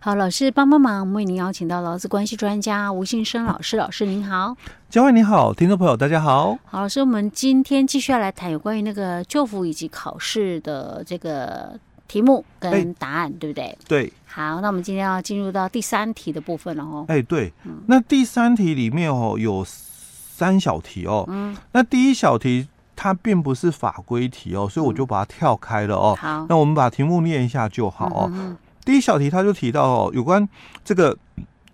好，老师帮帮忙，为您邀请到劳资关系专家吴信生老师，老师您好，嘉惠你好，听众朋友大家好。好，老师，我们今天继续要来谈有关于那个就服以及考试的这个题目跟答案，欸、对不对？对。好，那我们今天要进入到第三题的部分了哦。哎，对，嗯、那第三题里面哦有三小题哦，嗯，那第一小题。它并不是法规题哦，所以我就把它跳开了哦。好，那我们把题目念一下就好哦。第一小题他就提到哦，有关这个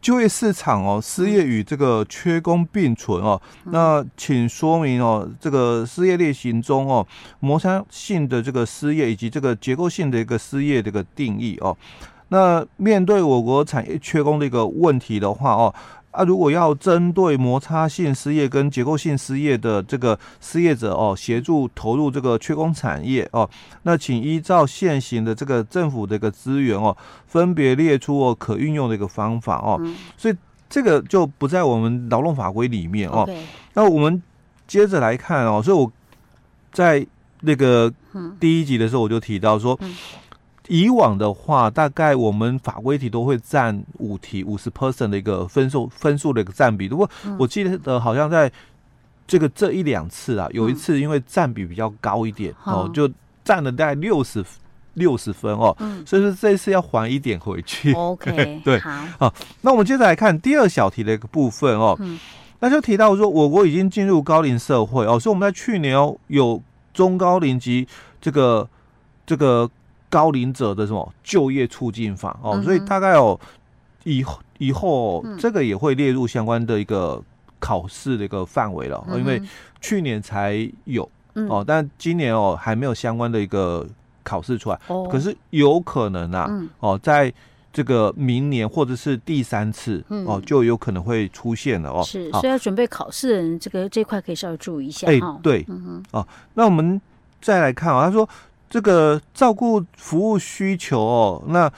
就业市场哦，失业与这个缺工并存哦。那请说明哦，这个失业类型中哦，摩擦性的这个失业以及这个结构性的一个失业的一个定义哦。那面对我国产业缺工的一个问题的话哦。啊，如果要针对摩擦性失业跟结构性失业的这个失业者哦，协助投入这个缺工产业哦，那请依照现行的这个政府的一个资源哦，分别列出哦可运用的一个方法哦。嗯、所以这个就不在我们劳动法规里面哦。那我们接着来看哦，所以我在那个第一集的时候我就提到说。嗯以往的话，大概我们法规题都会占五题五十 percent 的一个分数分数的一个占比。如果我记得好像在这个这一两次啊，有一次因为占比比较高一点哦，就占了大概六十六十分哦，所以说这一次要还一点回去。OK，对，好，那我们接着来看第二小题的一个部分哦，那就提到说我国已经进入高龄社会哦，所以我们在去年哦有中高龄及这个这个。高龄者的什么就业促进法哦，嗯、所以大概哦，以后以后这个也会列入相关的一个考试的一个范围了，嗯、因为去年才有哦，但今年哦还没有相关的一个考试出来，哦、可是有可能啊、嗯、哦，在这个明年或者是第三次、嗯、哦，就有可能会出现了哦。是，所以要准备考试的人，这个这块可以稍微注意一下。哎，对，哦，那我们再来看啊、哦，他说。这个照顾服务需求哦，那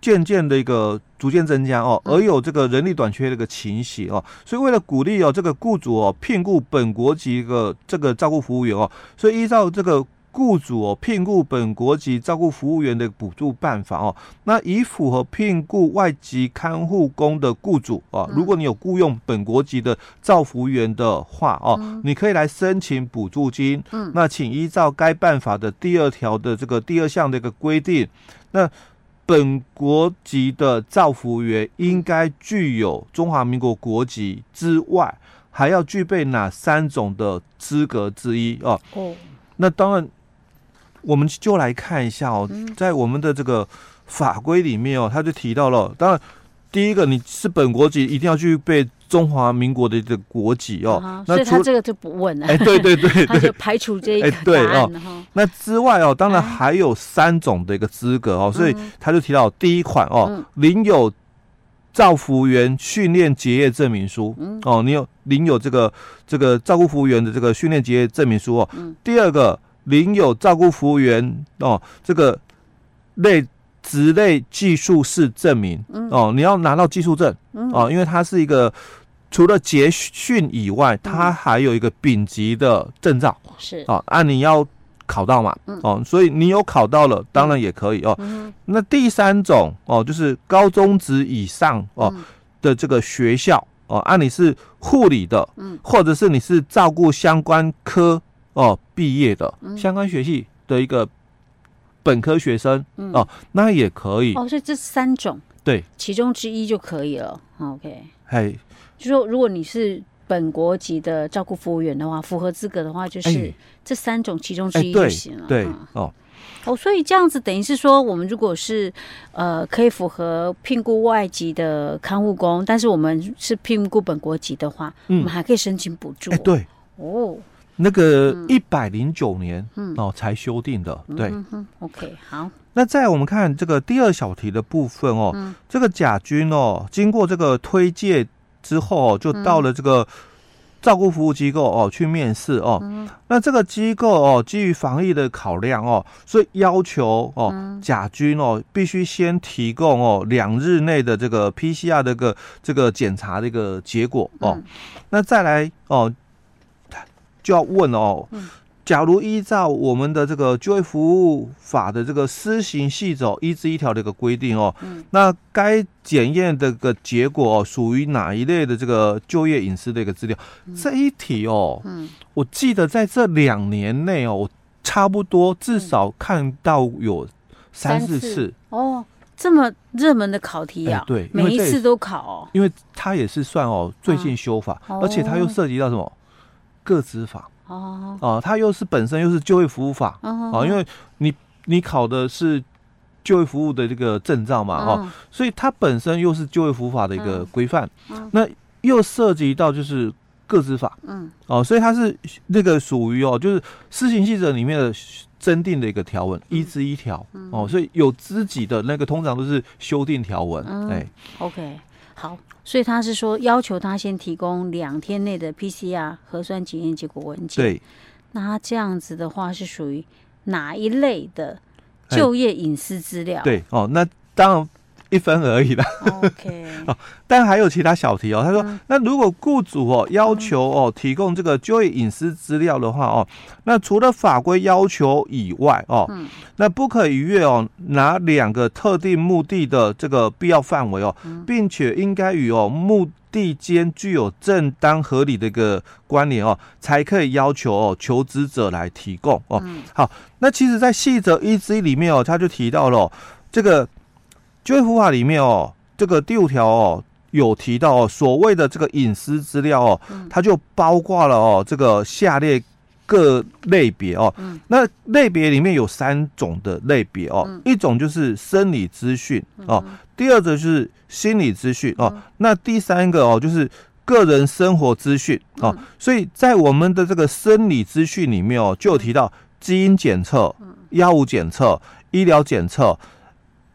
渐渐的一个逐渐增加哦，而有这个人力短缺的一个情形哦，所以为了鼓励哦这个雇主哦聘雇本国籍的这个照顾服务员哦，所以依照这个。雇主哦，聘雇本国籍照顾服务员的补助办法哦，那以符合聘雇外籍看护工的雇主哦，如果你有雇佣本国籍的照服员的话哦，嗯、你可以来申请补助金。嗯，那请依照该办法的第二条的这个第二项的一个规定，那本国籍的照服员应该具有中华民国国籍之外，还要具备哪三种的资格之一哦？哦，那当然。我们就来看一下哦，在我们的这个法规里面哦，他就提到了，当然第一个你是本国籍，一定要具备中华民国的这个国籍哦。啊、那所以他这个就不问了。哎，对对对 对，他就排除这一个答案哦。那之外哦，当然还有三种的一个资格哦，所以他就提到第一款哦，领有照服员训练结业证明书哦，你有领有这个这个照顾服务员的这个训练结业证明书哦。第二个。领有照顾服务员哦，这个类职类技术士证明哦，你要拿到技术证哦，因为它是一个除了结训以外，它还有一个丙级的证照是。哦，按你要考到嘛哦，所以你有考到了，当然也可以哦。那第三种哦，就是高中职以上哦的这个学校哦，按你是护理的，或者是你是照顾相关科。哦，毕业的相关学系的一个本科学生、嗯、哦，那也可以哦。所以这三种对，其中之一就可以了。OK，嘿，就说如果你是本国籍的照顾服务员的话，符合资格的话，就是这三种其中之一就行了。对，对哦哦，所以这样子等于是说，我们如果是呃可以符合聘雇外籍的看护工，但是我们是聘雇本国籍的话，嗯、我们还可以申请补助。哎，对哦。那个一百零九年、嗯、哦才修订的，对、，OK 好。那在我们看这个第二小题的部分哦，嗯、这个甲军哦，经过这个推介之后，就到了这个照顾服务机构哦去面试哦。嗯、那这个机构哦，基于防疫的考量哦，所以要求哦甲军哦必须先提供哦两日内的这个 PCR 的个这个检查的一个结果哦。嗯、那再来哦。就要问哦，假如依照我们的这个就业服务法的这个施行细则一至一条的一个规定哦，嗯、那该检验的个结果哦，属于哪一类的这个就业隐私的一个资料？嗯、这一题哦，嗯，我记得在这两年内哦，我差不多至少看到有三四次，次哦，这么热门的考题啊，欸、对，每一次都考哦，因为它也是算哦最近修法，啊、而且它又涉及到什么个资法。哦。哦，它又是本身又是就业服务法。哦，因为你你考的是就业服务的这个证照嘛，哦，所以它本身又是就业服务法的一个规范，那又涉及到就是个资法，嗯，哦，所以它是那个属于哦，就是施行细则里面的增订的一个条文，一之一条。哦，所以有自己的那个通常都是修订条文，哎，OK。好，所以他是说要求他先提供两天内的 PCR 核酸检验结果文件。对，那他这样子的话是属于哪一类的就业隐私资料？对哦，那当然。一分而已啦。OK，哦，但还有其他小题哦。他说，嗯、那如果雇主哦要求哦提供这个就业隐私资料的话哦，那除了法规要求以外哦，嗯、那不可逾越哦哪两个特定目的的这个必要范围哦，嗯、并且应该与哦目的间具有正当合理的一个关联哦，才可以要求哦求职者来提供哦。嗯、好，那其实，在细则一之一里面哦，他就提到了、哦、这个。就业法里面哦，这个第五条哦有提到哦，所谓的这个隐私资料哦，它就包括了哦这个下列各类别哦。那类别里面有三种的类别哦，一种就是生理资讯哦，第二个就是心理资讯哦，那第三个哦就是个人生活资讯哦。所以在我们的这个生理资讯里面哦，就有提到基因检测、药物检测、医疗检测。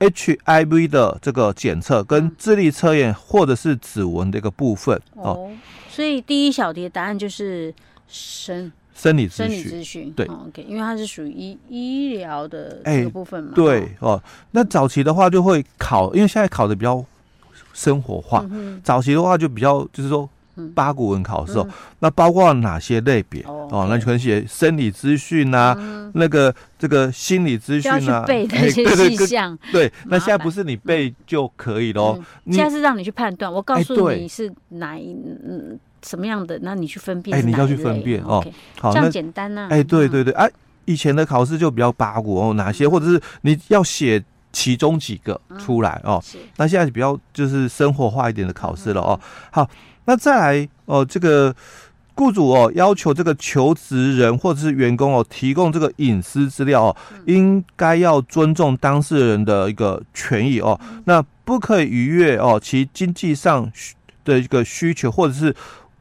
HIV 的这个检测跟智力测验或者是指纹的一个部分哦，所以第一小题的答案就是生生理生理咨询。对，OK，因为它是属于医医疗的这个部分嘛，对哦。那早期的话就会考，因为现在考的比较生活化，早期的话就比较就是说。八股文考试哦，那包括哪些类别哦？那就可能写生理资讯啊，那个这个心理资讯啊，背那些细项。对，那现在不是你背就可以喽，现在是让你去判断。我告诉你是哪一嗯什么样的，那你去分辨。哎，你要去分辨哦。好，这样简单呐。哎，对对对，哎，以前的考试就比较八股哦，哪些或者是你要写其中几个出来哦。那现在比较就是生活化一点的考试了哦。好。那再来哦，这个雇主哦要求这个求职人或者是员工哦提供这个隐私资料哦，应该要尊重当事人的一个权益哦，那不可以逾越哦其经济上的一个需求，或者是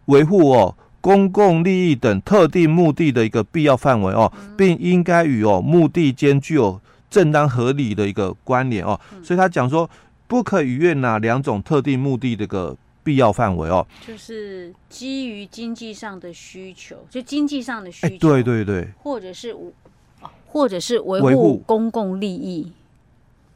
维护哦公共利益等特定目的的一个必要范围哦，并应该与哦目的间具有正当合理的一个关联哦，所以他讲说不可逾越哪两种特定目的的一个。必要范围哦，就是基于经济上的需求，就经济上的需求，对对对，或者是或者是维护公共利益，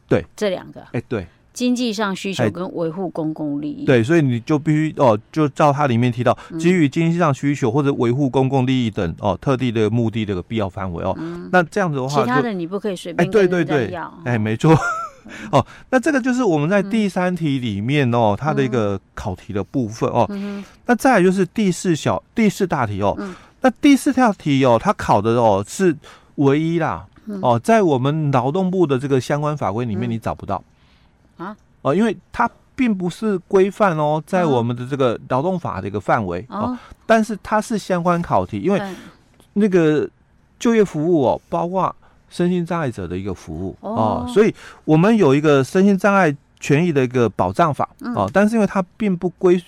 对，这两个，哎，对，经济上需求跟维护公共利益，对，所以你就必须哦，就照它里面提到，基于经济上需求或者维护公共利益等哦特定的目的的个必要范围哦，那这样子的话，其他的你不可以随便对对对。要，哎，没错。哦，那这个就是我们在第三题里面哦，它的一个考题的部分哦。那再来就是第四小第四大题哦。那第四条题哦，它考的哦是唯一啦哦，在我们劳动部的这个相关法规里面你找不到啊？哦，因为它并不是规范哦，在我们的这个劳动法的一个范围哦，但是它是相关考题，因为那个就业服务哦，包括。身心障碍者的一个服务哦，所以我们有一个身心障碍权益的一个保障法哦，但是因为它并不归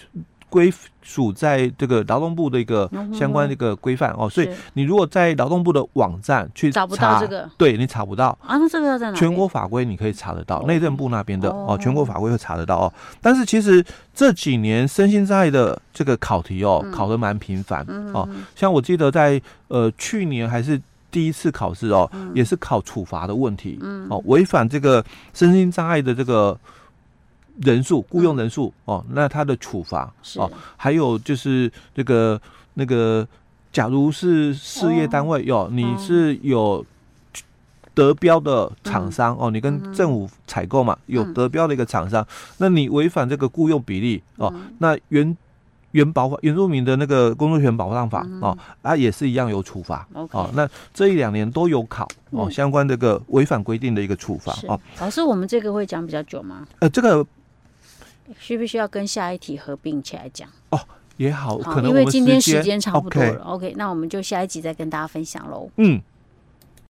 归属在这个劳动部的一个相关的一个规范哦，所以你如果在劳动部的网站去查，找不到这个，对你查不到啊，那这个要在哪？全国法规你可以查得到，内政部那边的哦，全国法规会查得到哦。但是其实这几年身心障碍的这个考题哦，考得蛮频繁哦，像我记得在呃去年还是。第一次考试哦，嗯、也是考处罚的问题，嗯、哦，违反这个身心障碍的这个人数雇佣人数、嗯、哦，那他的处罚哦，还有就是这个那个假如是事业单位哦，你是有得标的厂商哦，你跟政府采购嘛，有得标的一个厂商，那你违反这个雇佣比例哦，那原原保原住民的那个工作权保障法哦，啊也是一样有处罚哦。那这一两年都有考哦，相关这个违反规定的一个处罚哦。老师，我们这个会讲比较久吗？呃，这个需不需要跟下一题合并起来讲？哦。也好，可能因为今天时间差不多了。OK，, 那我们就下一集再跟大家分享喽。嗯。